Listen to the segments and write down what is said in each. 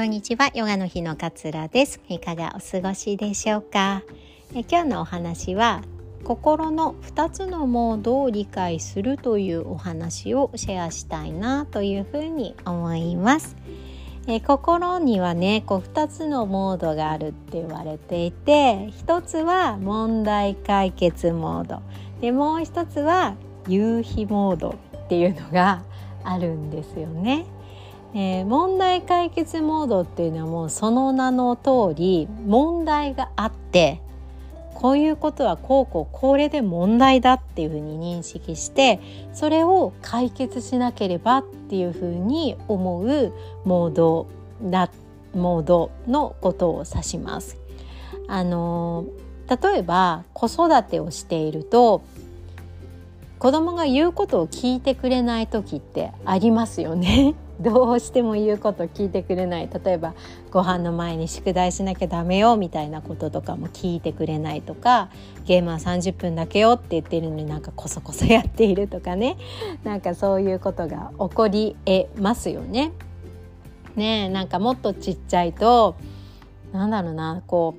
こんにちは。ヨガの日のかつらです。いかがお過ごしでしょうか？え今日のお話は心の2つのモードを理解するというお話をシェアしたいなというふうに思います。え心にはねこう2つのモードがあるって言われていて1つは問題解決モード。でもう1つは夕日モードっていうのがあるんですよね。えー、問題解決モードっていうのはもうその名の通り問題があってこういうことはこうこうこれで問題だっていうふうに認識してそれを解決しなければっていうふうに思うモードだモードのことを指します。あの例えば子育てをしていると子供が言うことを聞いてくれない時ってありますよね。どうしても言うこと聞いてくれない例えばご飯の前に宿題しなきゃダメよみたいなこととかも聞いてくれないとかゲームは30分だけよって言ってるのになんかこそこそやっているとかね なんかそういうことが起こりえますよね。ねえなんかもっとちっちゃいとなんだろうなこ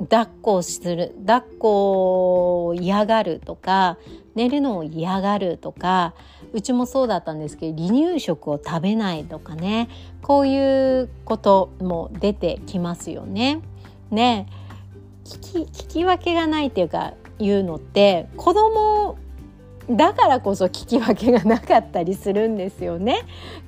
う抱っこをする抱っこを嫌がるとか寝るのを嫌がるとかうちもそうだったんですけど離乳食を食べないとかねこういうことも出てきますよね。ね聞き聞き分けがないっていうかいうのって子供だからこそ聞き分けがなかったりするんですよね。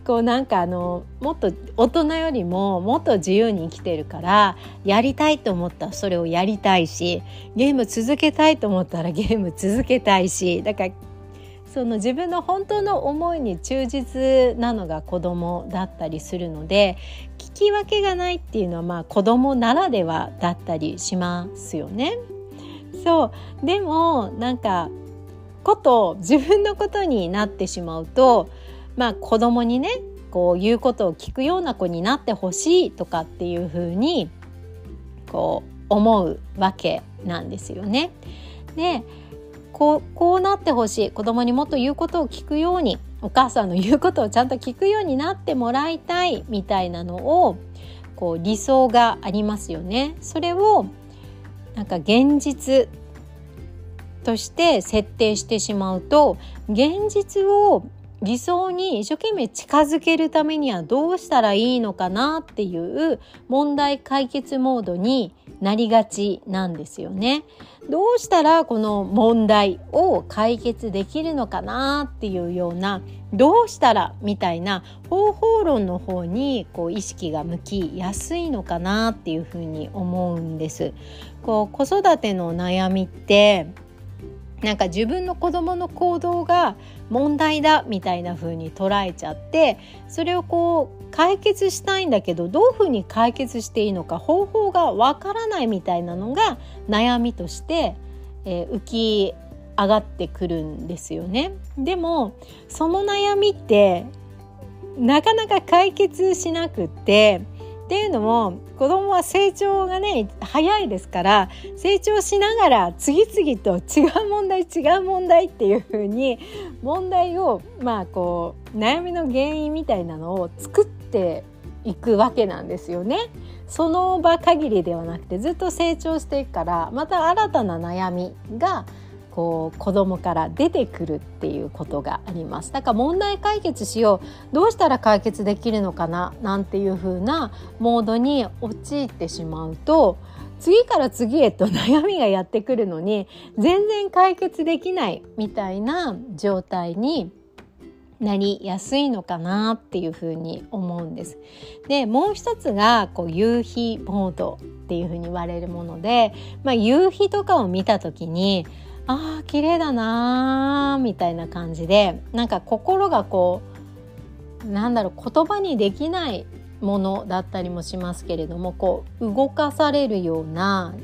こうなんかあのもっと大人よりももっと自由に生きてるからやりたいと思ったらそれをやりたいしゲーム続けたいと思ったらゲーム続けたいしだからその自分の本当の思いに忠実なのが子供だったりするので聞き分けがないっていうのはまあ子供ならではだったりしますよね。そうでもなんかこと自分のことになってしまうとまあ子供にねこう言うことを聞くような子になってほしいとかっていうふうにこう思うわけなんですよね。でこうこうなってほしい。子供にもっと言うことを聞くように。お母さんの言うことをちゃんと聞くようになってもらいたい。みたいなのをこう理想がありますよね。それをなんか現実として設定してしまうと現実を理想に一生懸命近づけるためにはどうしたらいいのかなっていう問題解決モードになりがちなんですよね。どうしたらこの問題を解決できるのかなっていうようなどうしたらみたいな方法論の方にこう意識が向きやすいのかなっていうふうに思うんです。こう子育ての悩みってなんか自分の子供の行動が問題だみたいな風に捉えちゃってそれをこう解決したいんだけどどういうふうに解決していいのか方法がわからないみたいなのが悩みとして、えー、浮き上がってくるんですよね。でもその悩みってなかなか解決しなくってっていうのも子供は成長がね早いですから成長しながら次々と違う問題違う問題っていう風に問題をまあこう悩みの原因みたいなのを作っていくわけなんですよね。その場限りではなくてずっと成長していくからまた新たな悩みがこう子供から出てくるっていうことがありますだから問題解決しようどうしたら解決できるのかななんていう風なモードに陥ってしまうと次から次へと悩みがやってくるのに全然解決できないみたいな状態になりやすいのかなっていうふうに思うんです。でもう一つがこう夕日モードっていうふうに言われるもので、まあ、夕日とかを見た時にあー綺麗だなーみたいな感じでなんか心がこうなんだろう言葉にできないものだったりもしますけれどもこう動かされるような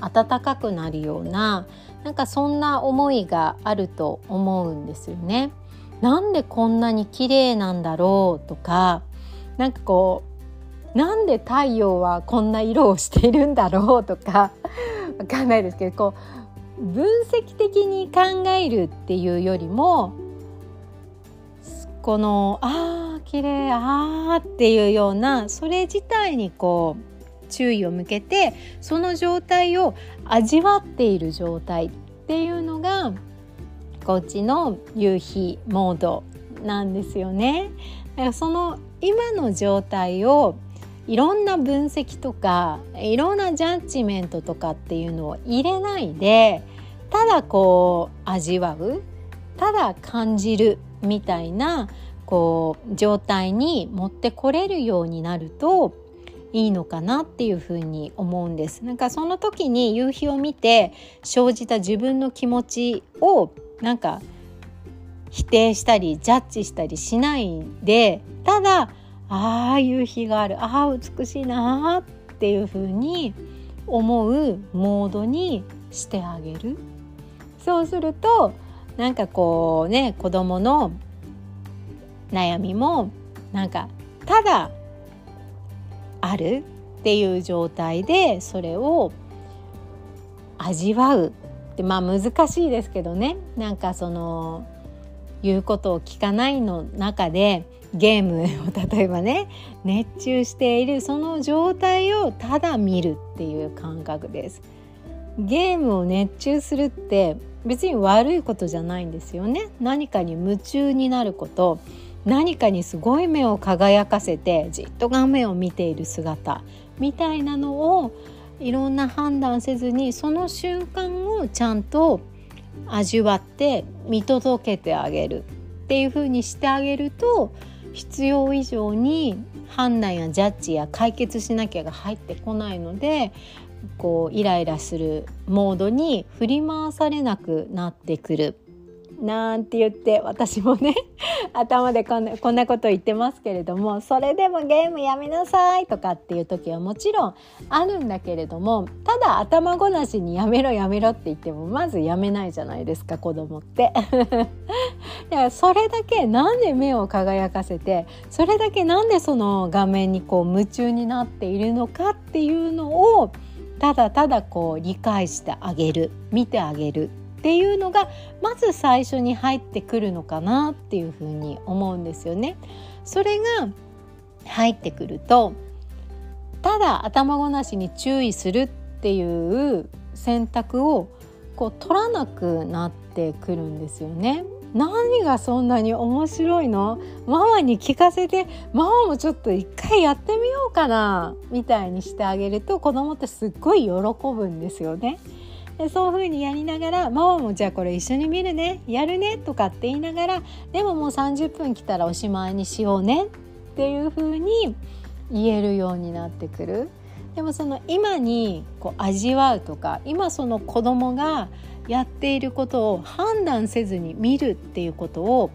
温かくなるようななんかそんな思いがあると思うんですよね。なんでこんなに綺麗なんだろうとかなんかこうなんで太陽はこんな色をしているんだろうとかわかんないですけどこう分析的に考えるっていうよりもこのあ綺麗あーっていうようなそれ自体にこう注意を向けてその状態を味わっている状態っていうのがこっちの夕日モードなんですよね。その今の状態をいろんな分析とかいろんなジャッジメントとかっていうのを入れないでただこう味わうただ感じるみたいなこう状態に持ってこれるようになるといいのかなっていうふうに思うんです。なんかその時に夕日を見て生じた自分の気持ちをなんか否定したりジャッジしたりしないでただああ夕日がある。ああ美しいなっていうふうに思うモードにしてあげる。そうするとなんかこうね子供の悩みもなんかただあるっていう状態でそれを味わうってまあ難しいですけどね。なんかその言うことを聞かないの中でゲームを 例えばね熱中しているその状態をただ見るっていう感覚です。ゲームを熱中するって別に悪いことじゃないんですよね。何かに夢中になること何かにすごい目を輝かせてじっと画面を見ている姿みたいなのをいろんな判断せずにその瞬間をちゃんと味わって見届けてあげるっていうふうにしてあげると必要以上に判断やジャッジや解決しなきゃが入ってこないのでこうイライラするモードに振り回されなくなってくる。なんて言って私もね 頭でこんなこんなこと言ってますけれどもそれでもゲームやめなさいとかっていう時はもちろんあるんだけれどもただ頭ごなしにやめろやめろって言ってもまずやめないじゃないですか子供って。だからそれだけなんで目を輝かせてそれだけなんでその画面にこう夢中になっているのかっていうのをただただこう理解してあげる見てあげるっていうのがまず最初に入ってくるのかなっていうふうに思うんですよね。それが入ってくるとただ頭ごなしに注意するっていう選択をこう取らなくなってくるんですよね。何がそんなに面白いの？ママに聞かせてママもちょっと一回やってみようかなみたいにしてあげると子供ってすっごい喜ぶんですよね。でそういう風にやりながらママもじゃあこれ一緒に見るねやるねとかって言いながらでももう30分来たらおしまいにしようねっていう風に言えるようになってくる。でもその今にこう味わうとか今その子供がやっていることを判断せずに見るっていうことを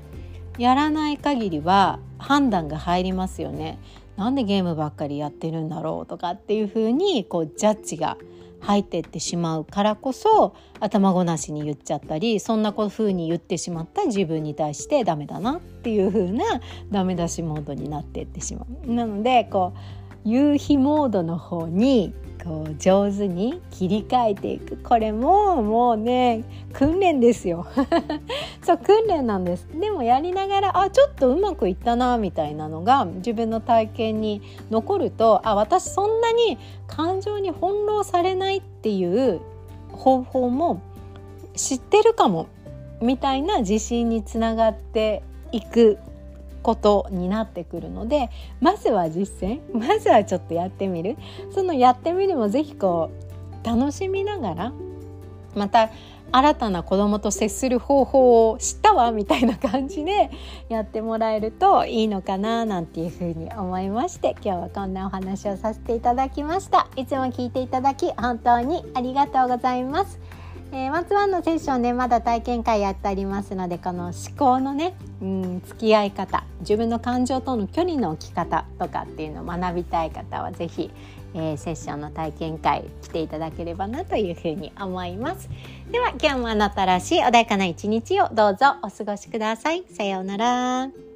やらない限りは判断が入りますよね。なんでゲームばっかりやってるんだろうとかっていうふうにこうジャッジが入ってってしまうからこそ頭ごなしに言っちゃったりそんなふうに言ってしまった自分に対してダメだなっていうふうなダメ出しモードになっていってしまう。なのでこう夕日モードの方にこう上手に切り替えていく。これももうね訓練ですよ。そう訓練なんです。でもやりながらあちょっとうまくいったなみたいなのが自分の体験に残るとあ私そんなに感情に翻弄されないっていう方法も知ってるかもみたいな自信につながっていく。ことになってくるのでまずは実践まずはちょっとやってみる。そのやってみるも是非こう楽しみながらまた新たな子供と接する方法を知ったわみたいな感じでやってもらえるといいのかななんていうふうに思いまして今日はこんなお話をさせていただきました。いつも聞いていただき本当にありがとうございます。えー、ワンツワンのセッションねまだ体験会やっておりますのでこの思考のね、うん、付き合い方自分の感情との距離の置き方とかっていうのを学びたい方は是非、えー、セッションの体験会来ていただければなというふうに思います。では今日もあなたらしい穏やかな一日をどうぞお過ごしください。さようなら。